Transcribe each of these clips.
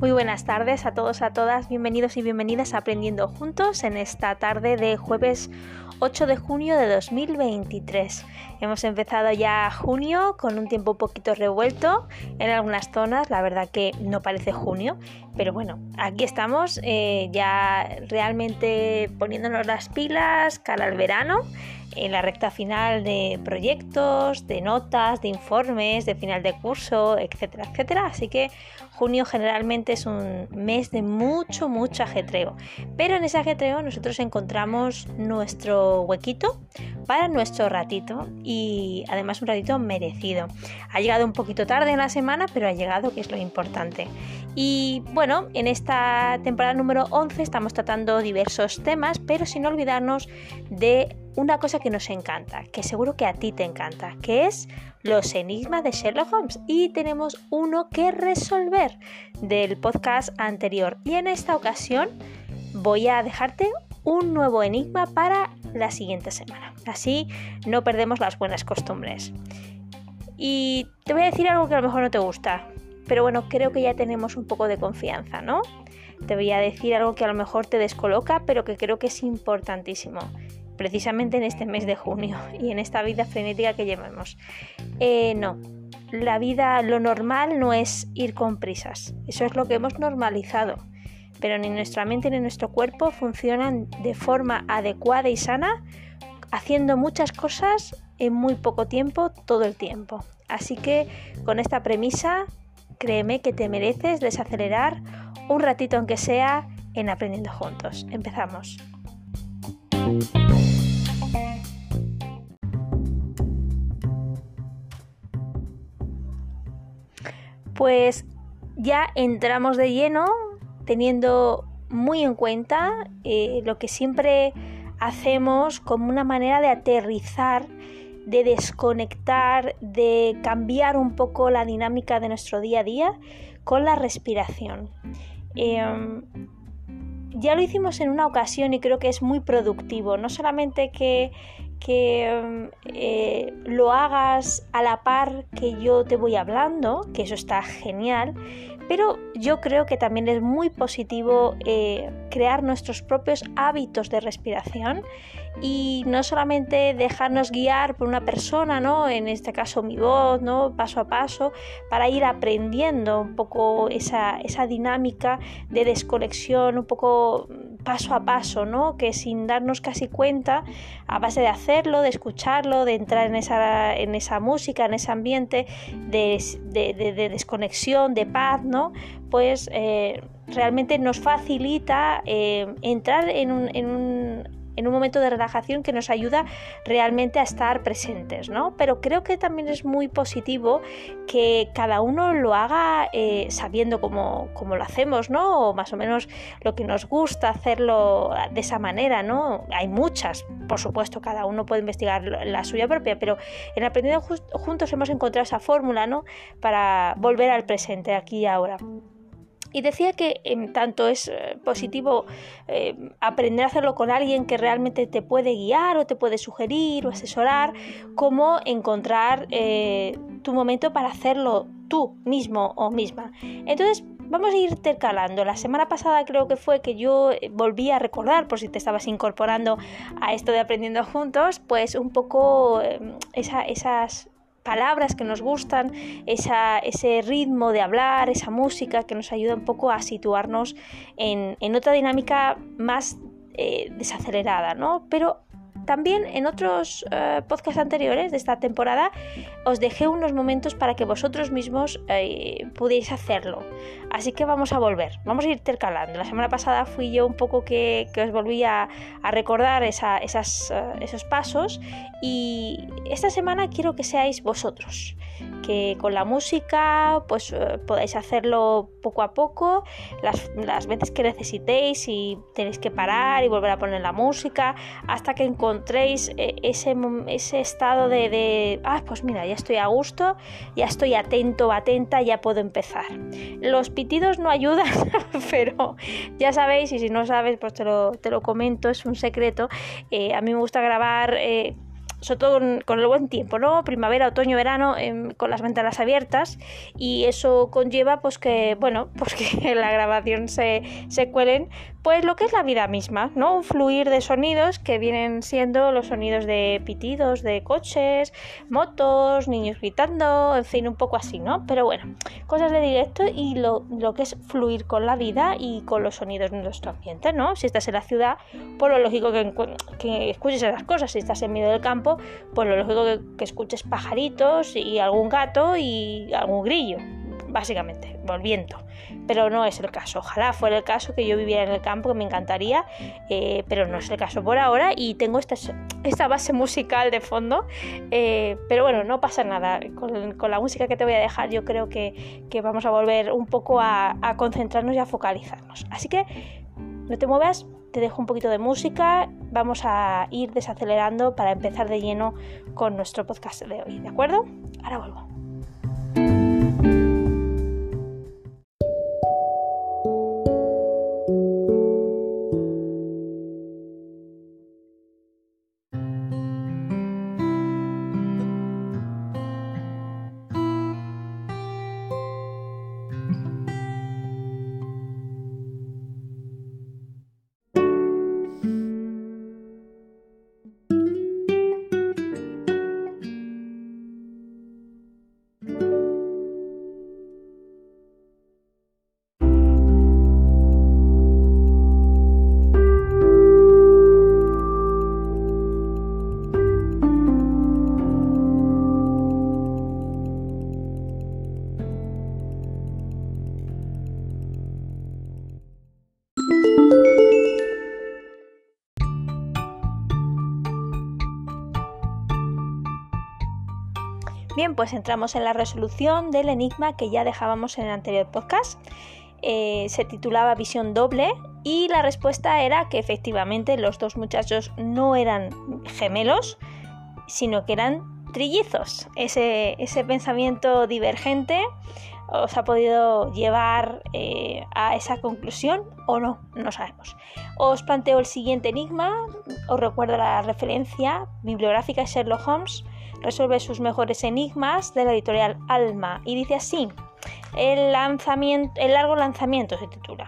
Muy buenas tardes a todos, a todas, bienvenidos y bienvenidas a Aprendiendo Juntos en esta tarde de jueves 8 de junio de 2023. Hemos empezado ya junio con un tiempo un poquito revuelto en algunas zonas, la verdad que no parece junio, pero bueno, aquí estamos eh, ya realmente poniéndonos las pilas cara al verano en la recta final de proyectos, de notas, de informes, de final de curso, etcétera, etcétera. Así que junio generalmente es un mes de mucho, mucho ajetreo. Pero en ese ajetreo nosotros encontramos nuestro huequito para nuestro ratito y además un ratito merecido. Ha llegado un poquito tarde en la semana, pero ha llegado, que es lo importante. Y bueno, en esta temporada número 11 estamos tratando diversos temas, pero sin olvidarnos de una cosa que nos encanta, que seguro que a ti te encanta, que es los enigmas de Sherlock Holmes. Y tenemos uno que resolver del podcast anterior. Y en esta ocasión voy a dejarte un nuevo enigma para la siguiente semana. Así no perdemos las buenas costumbres. Y te voy a decir algo que a lo mejor no te gusta, pero bueno, creo que ya tenemos un poco de confianza, ¿no? Te voy a decir algo que a lo mejor te descoloca, pero que creo que es importantísimo precisamente en este mes de junio y en esta vida frenética que llevamos. Eh, no, la vida, lo normal no es ir con prisas, eso es lo que hemos normalizado, pero ni nuestra mente ni nuestro cuerpo funcionan de forma adecuada y sana haciendo muchas cosas en muy poco tiempo, todo el tiempo. Así que con esta premisa, créeme que te mereces desacelerar un ratito aunque sea en aprendiendo juntos. Empezamos. Pues ya entramos de lleno teniendo muy en cuenta eh, lo que siempre hacemos como una manera de aterrizar, de desconectar, de cambiar un poco la dinámica de nuestro día a día con la respiración. Em, ya lo hicimos en una ocasión y creo que es muy productivo. No solamente que, que eh, lo hagas a la par que yo te voy hablando, que eso está genial, pero yo creo que también es muy positivo eh, crear nuestros propios hábitos de respiración y no solamente dejarnos guiar por una persona, ¿no? En este caso mi voz, ¿no? Paso a paso, para ir aprendiendo un poco esa, esa dinámica de desconexión, un poco paso a paso, ¿no? Que sin darnos casi cuenta, a base de hacerlo, de escucharlo, de entrar en esa, en esa música, en ese ambiente de, de, desconexión, de paz, ¿no? Pues eh, realmente nos facilita eh, entrar en un, en un en un momento de relajación que nos ayuda realmente a estar presentes, ¿no? Pero creo que también es muy positivo que cada uno lo haga eh, sabiendo cómo, cómo, lo hacemos, ¿no? O más o menos lo que nos gusta hacerlo de esa manera, ¿no? Hay muchas, por supuesto, cada uno puede investigar la suya propia, pero en Aprendiendo Juntos hemos encontrado esa fórmula, ¿no? Para volver al presente, aquí y ahora. Y decía que en tanto es eh, positivo eh, aprender a hacerlo con alguien que realmente te puede guiar o te puede sugerir o asesorar, como encontrar eh, tu momento para hacerlo tú mismo o misma. Entonces, vamos a ir intercalando. La semana pasada creo que fue que yo volví a recordar, por si te estabas incorporando a esto de aprendiendo juntos, pues un poco esas palabras que nos gustan, ese ritmo de hablar, esa música que nos ayuda un poco a situarnos en, otra dinámica más eh, desacelerada, ¿no? Pero también en otros eh, podcasts anteriores de esta temporada os dejé unos momentos para que vosotros mismos eh, pudierais hacerlo. Así que vamos a volver, vamos a ir intercalando. La semana pasada fui yo un poco que, os volví a, recordar esas, eh, esos pasos y esta semana quiero que seáis vosotros que con la música pues eh, podáis hacerlo poco a poco, las, veces que necesitéis y tenéis que parar y volver a poner la música hasta que encontréis eh, ese, ese estado de, de, ah, pues mira, ya estoy a gusto, ya estoy atento, atenta, ya puedo empezar. Los pitidos no ayudan, pero ya sabéis, y si no sabes, pues te lo, te lo comento, es un secreto. Eh, a mí me gusta grabar sobre todo con, el buen tiempo, ¿no? Primavera, otoño, verano, em, con las ventanas abiertas y eso conlleva pues que, bueno, pues que la grabación se, se cuelen pues lo que es la vida misma, ¿no? Un fluir de sonidos que vienen siendo los sonidos de pitidos de coches, motos, niños gritando, en fin, un poco así, ¿no? Pero bueno, cosas de directo y lo, que es fluir con la vida y con los sonidos de nuestro ambiente, ¿no? Si estás en la ciudad, pues lo lógico que, que escuches esas cosas, si estás en medio del campo, pues lo lógico que escuches pajaritos y algún gato y algún grillo, básicamente, volviendo pero no es el caso. Ojalá fuera el caso que yo viviera en el campo, que me encantaría, eh, pero no es el caso por ahora y tengo esta, esta base musical de fondo, eh, pero bueno, no pasa nada. Con, la música que te voy a dejar yo creo que, vamos a volver un poco a, a concentrarnos y a focalizarnos. Así que no te muevas, te dejo un poquito de música, vamos a ir desacelerando para empezar de lleno con nuestro podcast de hoy, ¿de acuerdo? Ahora vuelvo. Pues entramos en la resolución del enigma que ya dejábamos en el anterior podcast. Eh, se titulaba Visión Doble y la respuesta era que efectivamente los dos muchachos no eran gemelos, sino que eran trillizos. Ese, pensamiento divergente os ha podido llevar eh, a esa conclusión o no, no sabemos. Os planteo el siguiente enigma, os recuerdo la referencia bibliográfica Sherlock Holmes resuelve sus mejores enigmas de la editorial Alma y dice así, el, lanzamiento, el largo lanzamiento se titula.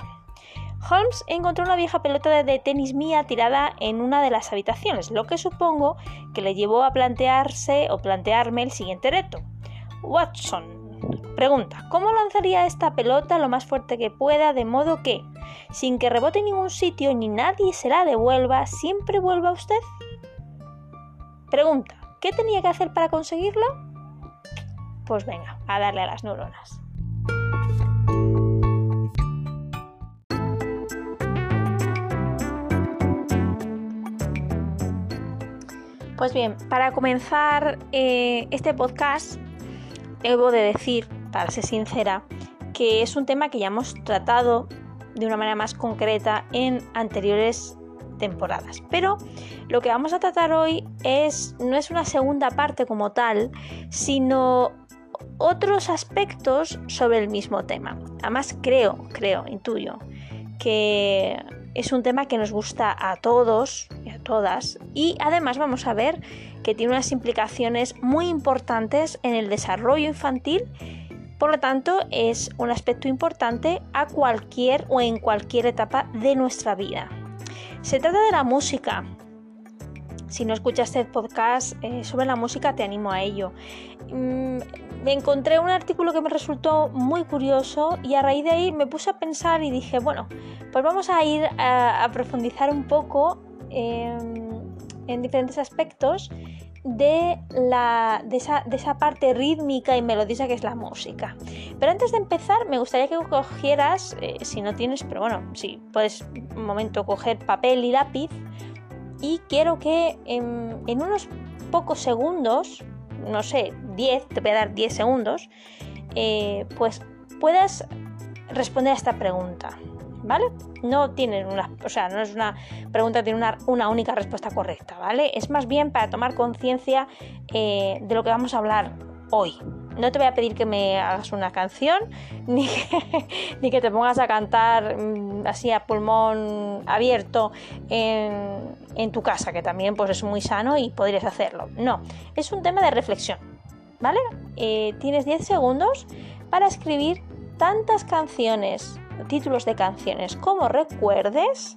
Holmes encontró una vieja pelota de tenis mía tirada en una de las habitaciones, lo que supongo que le llevó a plantearse o plantearme el siguiente reto. Watson pregunta, ¿cómo lanzaría esta pelota lo más fuerte que pueda de modo que, sin que rebote en ningún sitio ni nadie se la devuelva, siempre vuelva a usted? Pregunta, ¿Qué tenía que hacer para conseguirlo? Pues venga, a darle a las neuronas. Pues bien, para comenzar eh, este podcast, debo de decir, para ser sincera, que es un tema que ya hemos tratado de una manera más concreta en anteriores temporadas. Pero lo que vamos a tratar hoy es no es una segunda parte como tal, sino otros aspectos sobre el mismo tema. Además creo, creo, intuyo que es un tema que nos gusta a todos y a todas y además vamos a ver que tiene unas implicaciones muy importantes en el desarrollo infantil por lo tanto, es un aspecto importante a cualquier o en cualquier etapa de nuestra vida. Se trata de la música. Si no escuchaste el podcast eh, sobre la música, te animo a ello. Mm, me encontré un artículo que me resultó muy curioso y a raíz de ahí me puse a pensar y dije, bueno, pues vamos a ir a, profundizar un poco en diferentes aspectos de, la, de, esa, parte rítmica y melodiosa que es la música. Pero antes de empezar, me gustaría que cogieras, eh, si no tienes, pero bueno, sí, puedes un momento coger papel y lápiz y quiero que en, unos pocos segundos, no sé, 10, te voy a dar 10 segundos, eh, pues puedas responder a esta pregunta. ¿Vale? No tienen una, o sea, no es una pregunta, tiene una, una única respuesta correcta, ¿vale? Es más bien para tomar conciencia eh, de lo que vamos a hablar hoy, no te voy a pedir que me hagas una canción ni que, que te pongas a cantar mm, así a pulmón abierto en, en, tu casa, que también pues, es muy sano y podrías hacerlo. No, es un tema de reflexión. ¿Vale? Eh, tienes 10 segundos para escribir tantas canciones, títulos de canciones como recuerdes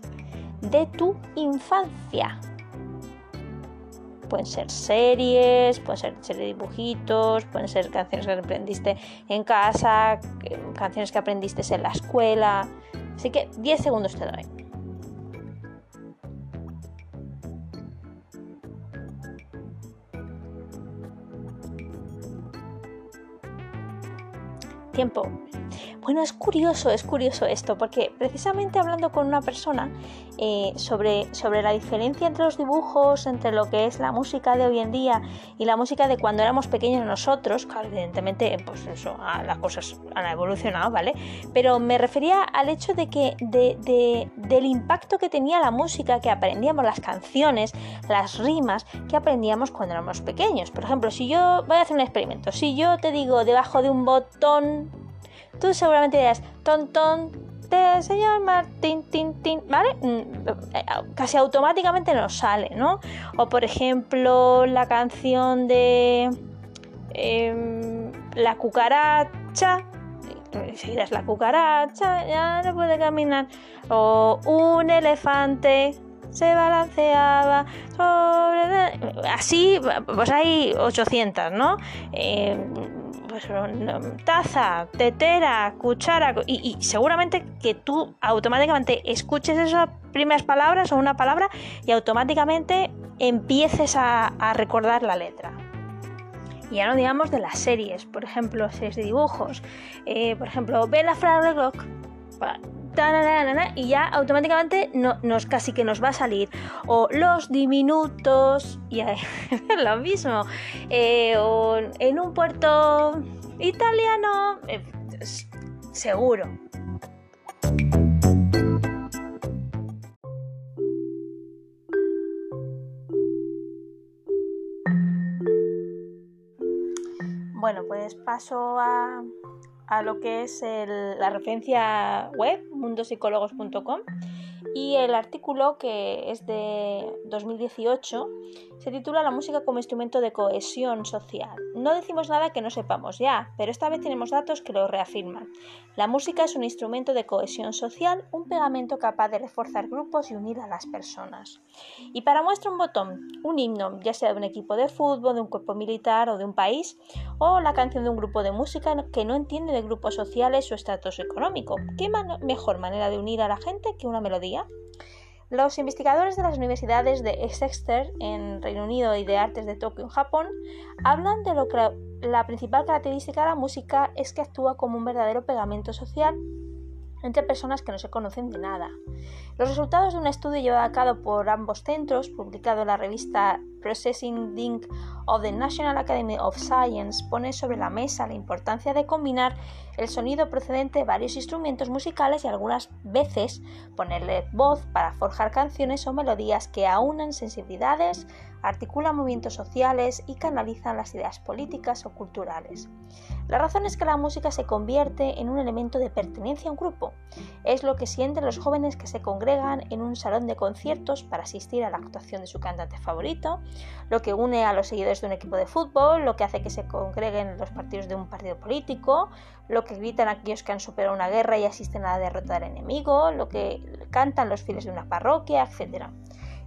de tu infancia pueden ser series, pueden ser, ser dibujitos, pueden ser canciones que aprendiste en casa, canciones que aprendiste en la escuela. Así que 10 segundos te doy. Tiempo. Bueno, es curioso, es curioso esto, porque precisamente hablando con una persona eh, sobre, sobre la diferencia entre los dibujos, entre lo que es la música de hoy en día y la música de cuando éramos pequeños nosotros, claro, evidentemente, pues eso, las cosas han evolucionado, ¿vale? Pero me refería al hecho de que de, del impacto que tenía la música que aprendíamos, las canciones, las rimas que aprendíamos cuando éramos pequeños. Por ejemplo, si yo voy a hacer un experimento, si yo te digo debajo de un botón tú seguramente dirás, ton, ton, de señor Martín, tin, tin, ¿vale? Mm, eh, casi automáticamente nos sale, ¿no? O por ejemplo, la canción de em, La cucaracha, si es la cucaracha, ya no puede caminar. O un elefante se balanceaba sobre... Así, pues hay 800, ¿no? Eh, taza, tetera, cuchara, y, seguramente que tú automáticamente escuches esas primeras palabras o una palabra y automáticamente empieces a, recordar la letra. Y ya no digamos de las series, por ejemplo, series de dibujos. Eh, por ejemplo, Bella Flock y ya automáticamente no, nos casi que nos va a salir. O los diminutos y lo mismo. Eh, o en un puerto italiano eh, seguro. Bueno pues paso a a lo que es la referencia web mundosicólogos.com y el artículo que es de 2018 se titula La música como instrumento de cohesión social. No decimos nada que no sepamos ya, pero esta vez tenemos datos que lo reafirman. La música es un instrumento de cohesión social, un pegamento capaz de reforzar grupos y unir a las personas. Y para muestra un botón, un himno, ya sea de un equipo de fútbol, de un cuerpo militar o de un país, o la canción de un grupo de música que no entiende de grupos sociales o estatus económico. ¿Qué mejor manera de unir a la gente que una melodía? Los investigadores de las universidades de Exeter en Reino Unido y de Artes de Tokio en Japón hablan de lo que la principal característica de la música es que actúa como un verdadero pegamento social entre personas que no se conocen de nada. Los resultados de un estudio llevado a cabo por ambos centros, publicado en la revista Processing Ding of the National Academy of Science, pone sobre la mesa la importancia de combinar el sonido procedente de varios instrumentos musicales y algunas veces ponerle voz para forjar canciones o melodías que aunan sensibilidades, articulan movimientos sociales y canalizan las ideas políticas o culturales. La razón es que la música se convierte en un elemento de pertenencia a un grupo. Es lo que sienten los jóvenes que se congregan en un salón de conciertos para asistir a la actuación de su cantante favorito, lo que une a los seguidores de un equipo de fútbol, lo que hace que se congreguen en los partidos de un partido político, lo que gritan aquellos que han superado una guerra y asisten a la derrota del enemigo, lo que cantan los fieles de una parroquia, etc.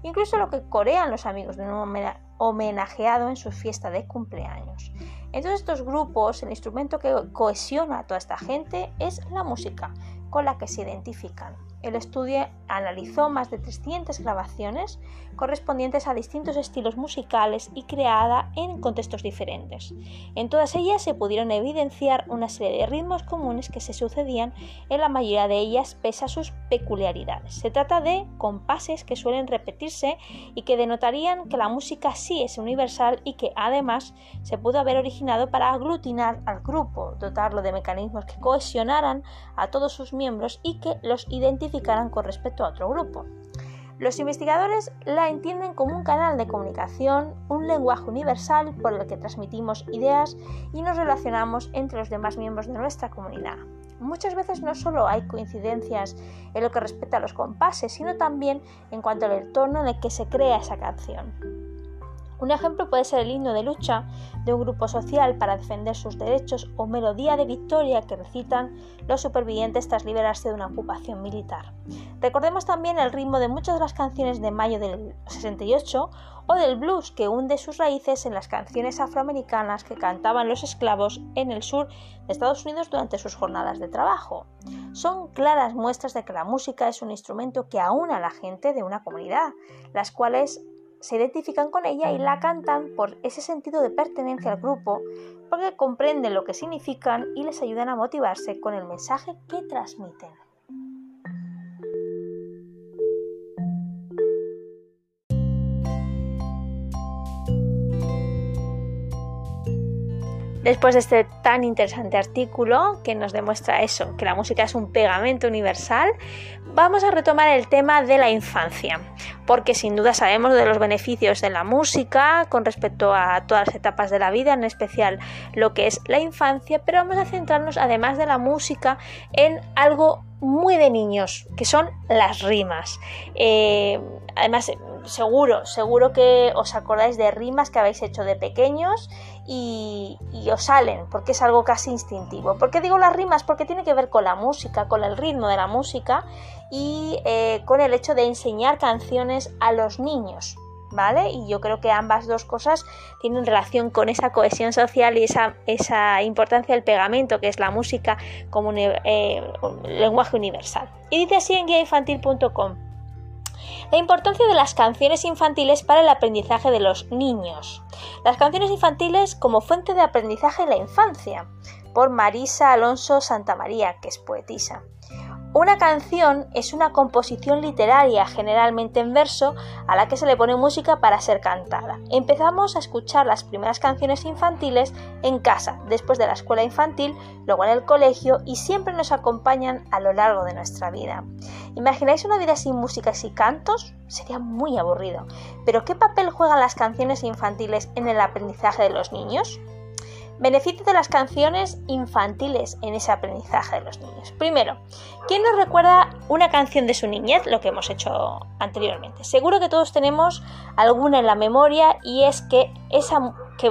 Incluso lo que corean los amigos de un homenajeado en su fiesta de cumpleaños. En todos estos grupos, el instrumento que cohesiona a toda esta gente es la música, con la que se identifican. El estudio analizó más de 300 grabaciones correspondientes a distintos estilos musicales y creada en contextos diferentes. En todas ellas se pudieron evidenciar una serie de ritmos comunes que se sucedían en la mayoría de ellas pese a sus peculiaridades. Se trata de compases que suelen repetirse y que denotarían que la música sí es universal y que además se pudo haber originado para aglutinar al grupo, dotarlo de mecanismos que cohesionaran a todos sus miembros y que los identificaran con respecto a otro grupo. Los investigadores la entienden como un canal de comunicación, un lenguaje universal por el que transmitimos ideas y nos relacionamos entre los demás miembros de nuestra comunidad. Muchas veces no solo hay coincidencias en lo que respecta a los compases, sino también en cuanto al entorno en el que se crea esa canción. Un ejemplo puede ser el himno de lucha de un grupo social para defender sus derechos o melodía de victoria que recitan los supervivientes tras liberarse de una ocupación militar. Recordemos también el ritmo de muchas de las canciones de mayo del 68 o del blues que hunde sus raíces en las canciones afroamericanas que cantaban los esclavos en el sur de Estados Unidos durante sus jornadas de trabajo. Son claras muestras de que la música es un instrumento que aúna a la gente de una comunidad, las cuales se identifican con ella y la cantan por ese sentido de pertenencia al grupo, porque comprenden lo que significan y les ayudan a motivarse con el mensaje que transmiten. Después de este tan interesante artículo que nos demuestra eso, que la música es un pegamento universal, vamos a retomar el tema de la infancia, porque sin duda sabemos de los beneficios de la música con respecto a todas las etapas de la vida, en especial lo que es la infancia, pero vamos a centrarnos además de la música en algo muy de niños, que son las rimas. Eh, además, seguro, seguro que os acordáis de rimas que habéis hecho de pequeños y, os salen, porque es algo casi instintivo. ¿Por qué digo las rimas? Porque tiene que ver con la música, con el ritmo de la música y eh, con el hecho de enseñar canciones a los niños. Y yo creo que ambas dos cosas tienen relación con esa cohesión social y esa, esa importancia del pegamento, que es la música como eh, lenguaje universal. Y dice así en guiainfantil.com. La importancia de las canciones infantiles para el aprendizaje de los niños. Las canciones infantiles como fuente de aprendizaje en la infancia, por Marisa Alonso Santamaría, que es poetisa. Una canción es una composición literaria, generalmente en verso, a la que se le pone música para ser cantada. Empezamos a escuchar las primeras canciones infantiles en casa, después de la escuela infantil, luego en el colegio y siempre nos acompañan a lo largo de nuestra vida. ¿Imagináis una vida sin música y sin cantos? Sería muy aburrido. Pero ¿qué papel juegan las canciones infantiles en el aprendizaje de los niños? Beneficio de las canciones infantiles en ese aprendizaje de los niños. Primero, ¿quién nos recuerda una canción de su niñez? Lo que hemos hecho anteriormente. Seguro que todos tenemos alguna en la memoria y es que esa que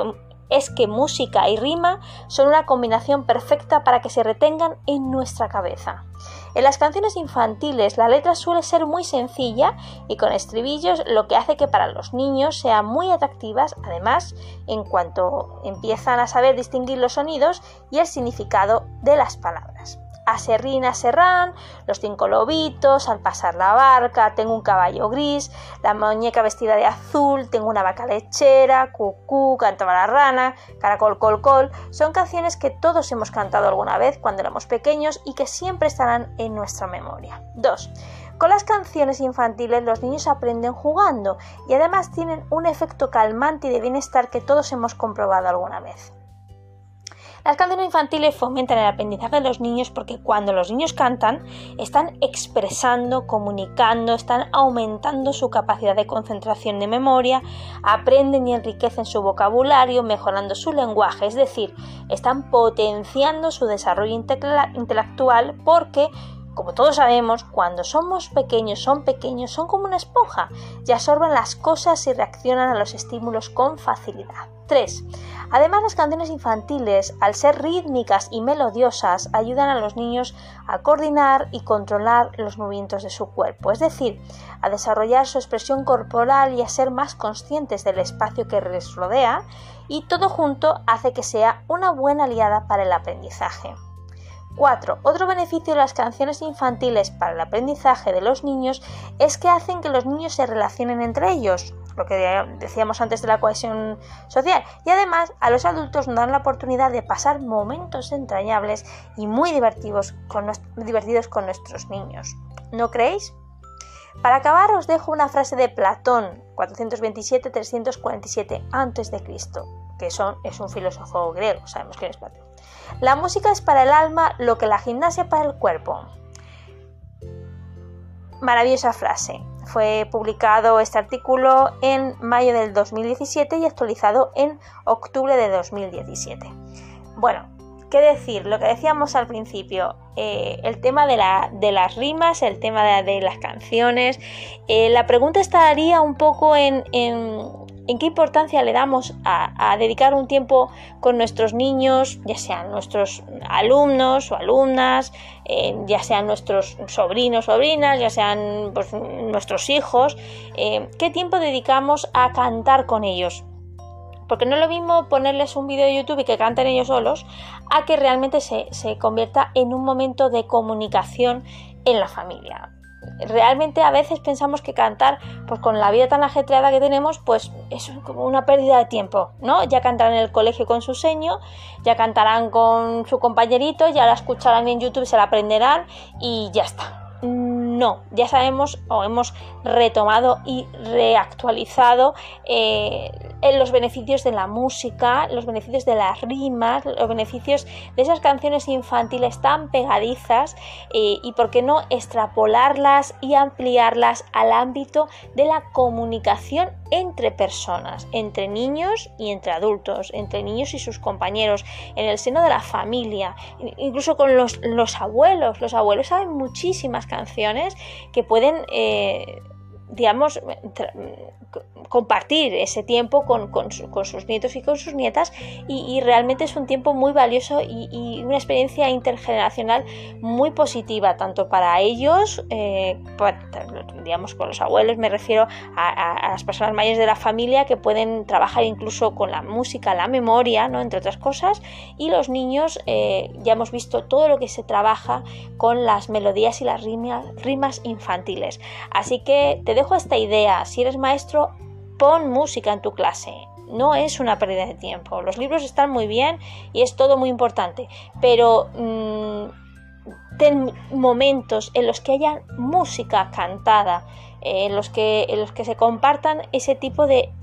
es que música y rima son una combinación perfecta para que se retengan en nuestra cabeza. En las canciones infantiles la letra suele ser muy sencilla y con estribillos, lo que hace que para los niños sean muy atractivas, además, en cuanto empiezan a saber distinguir los sonidos y el significado de las palabras a Serrín, a Serrán, los cinco lobitos, al pasar la barca, tengo un caballo gris, la muñeca vestida de azul, tengo una vaca lechera, cucú, cantaba la rana, caracol, col, col, son canciones que todos hemos cantado alguna vez cuando éramos pequeños y que siempre estarán en nuestra memoria. 2. Con las canciones infantiles los niños aprenden jugando y además tienen un efecto calmante y de bienestar que todos hemos comprobado alguna vez. Las canciones infantiles fomentan el aprendizaje de los niños porque cuando los niños cantan están expresando, comunicando, están aumentando su capacidad de concentración de memoria, aprenden y enriquecen su vocabulario, mejorando su lenguaje, es decir, están potenciando su desarrollo intelectual porque como todos sabemos, cuando somos pequeños, son pequeños, son como una esponja y absorben las cosas y reaccionan a los estímulos con facilidad. 3. Además, las canciones infantiles, al ser rítmicas y melodiosas, ayudan a los niños a coordinar y controlar los movimientos de su cuerpo, es decir, a desarrollar su expresión corporal y a ser más conscientes del espacio que les rodea, y todo junto hace que sea una buena aliada para el aprendizaje. 4. Otro beneficio de las canciones infantiles para el aprendizaje de los niños es que hacen que los niños se relacionen entre ellos, lo que decíamos antes de la cohesión social, y además a los adultos nos dan la oportunidad de pasar momentos entrañables y muy divertidos con, divertidos con nuestros niños. ¿No creéis? Para acabar os dejo una frase de Platón, 427-347 a.C., que son, es un filósofo griego, sabemos que es Platón. La música es para el alma lo que la gimnasia para el cuerpo. Maravillosa frase. fue publicado este artículo en mayo del 2017 y actualizado en octubre de 2017. Bueno, ¿qué decir? Lo que decíamos al principio, eh, el tema de, las rimas, el tema de, las canciones. Eh, la pregunta estaría un poco en qué importancia le damos a, dedicar un tiempo con nuestros niños, ya sean nuestros alumnos o alumnas, eh, ya sean nuestros sobrinos, sobrinas, ya sean pues, nuestros hijos, qué tiempo dedicamos a cantar con ellos. Porque no es lo mismo ponerles un vídeo de YouTube y que canten ellos solos, a que realmente se, se convierta en un momento de comunicación en la familia realmente a veces pensamos que cantar, pues con la vida tan ajetreada que tenemos, pues es como una pérdida de tiempo, ¿no? Ya cantarán en el colegio con su seño, ya cantarán con su compañerito, ya la escucharán en YouTube, se la aprenderán y ya está. No, ya sabemos o hemos retomado y reactualizado eh, los beneficios de la música, los beneficios de las rimas, los beneficios de esas canciones infantiles tan pegadizas eh, y por qué no extrapolarlas y ampliarlas al ámbito de la comunicación entre personas, entre niños y entre adultos, entre niños y sus compañeros, en el seno de la familia, incluso con los, abuelos. Los abuelos saben muchísimas canciones que pueden... Eh, digamos, compartir ese tiempo con, sus nietos y con sus nietas y, realmente es un tiempo muy valioso y, una experiencia intergeneracional muy positiva tanto para ellos eh, digamos con los abuelos me refiero a, las personas mayores de la familia que pueden trabajar incluso con la música la memoria no entre otras cosas y los niños eh, ya hemos visto todo lo que se trabaja con las melodías y las rimas, rimas infantiles. Así que te dejo esta idea si eres maestro pon música en tu clase. No es una pérdida de tiempo. Los libros están muy bien y es todo muy importante, pero mm, ten momentos en los que haya música cantada, en los que, en los que se compartan ese tipo de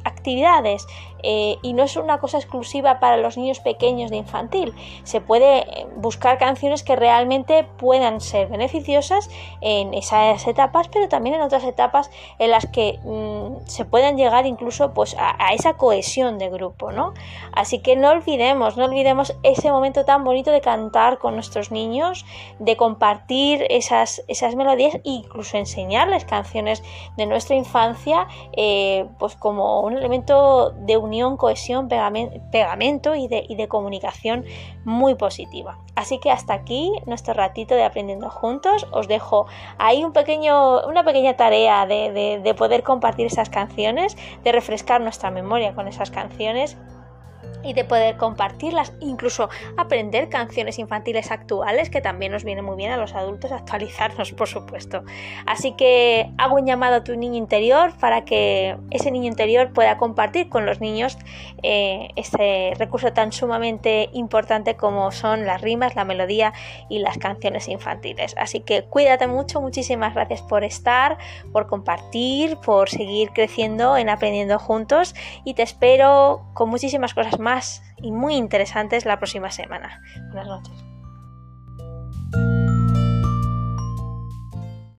eh, y no es una cosa exclusiva para los niños pequeños de infantil. Se puede eh, buscar canciones que realmente puedan ser beneficiosas en esas etapas, pero también en otras etapas en las que mm, se puedan llegar incluso pues, a, esa cohesión de grupo. ¿no? Así que no olvidemos, no olvidemos ese momento tan bonito de cantar con nuestros niños, de compartir esas, esas melodías e incluso enseñarles canciones de nuestra infancia eh, pues como un elemento de unión, cohesión, pegamento y de, y de comunicación muy positiva. Así que hasta aquí nuestro ratito de aprendiendo juntos. Os dejo ahí un pequeño, una pequeña tarea de, de poder compartir esas canciones, de refrescar nuestra memoria con esas canciones y de poder compartirlas, incluso aprender canciones infantiles actuales, que también nos viene muy bien a los adultos actualizarnos, por supuesto. Así que hago un llamado a tu niño interior para que ese niño interior pueda compartir con los niños eh, este recurso tan sumamente importante como son las rimas, la melodía y las canciones infantiles. Así que cuídate mucho, muchísimas gracias por estar, por compartir, por seguir creciendo en aprendiendo juntos y te espero con muchísimas cosas y muy interesantes la próxima semana. Buenas noches.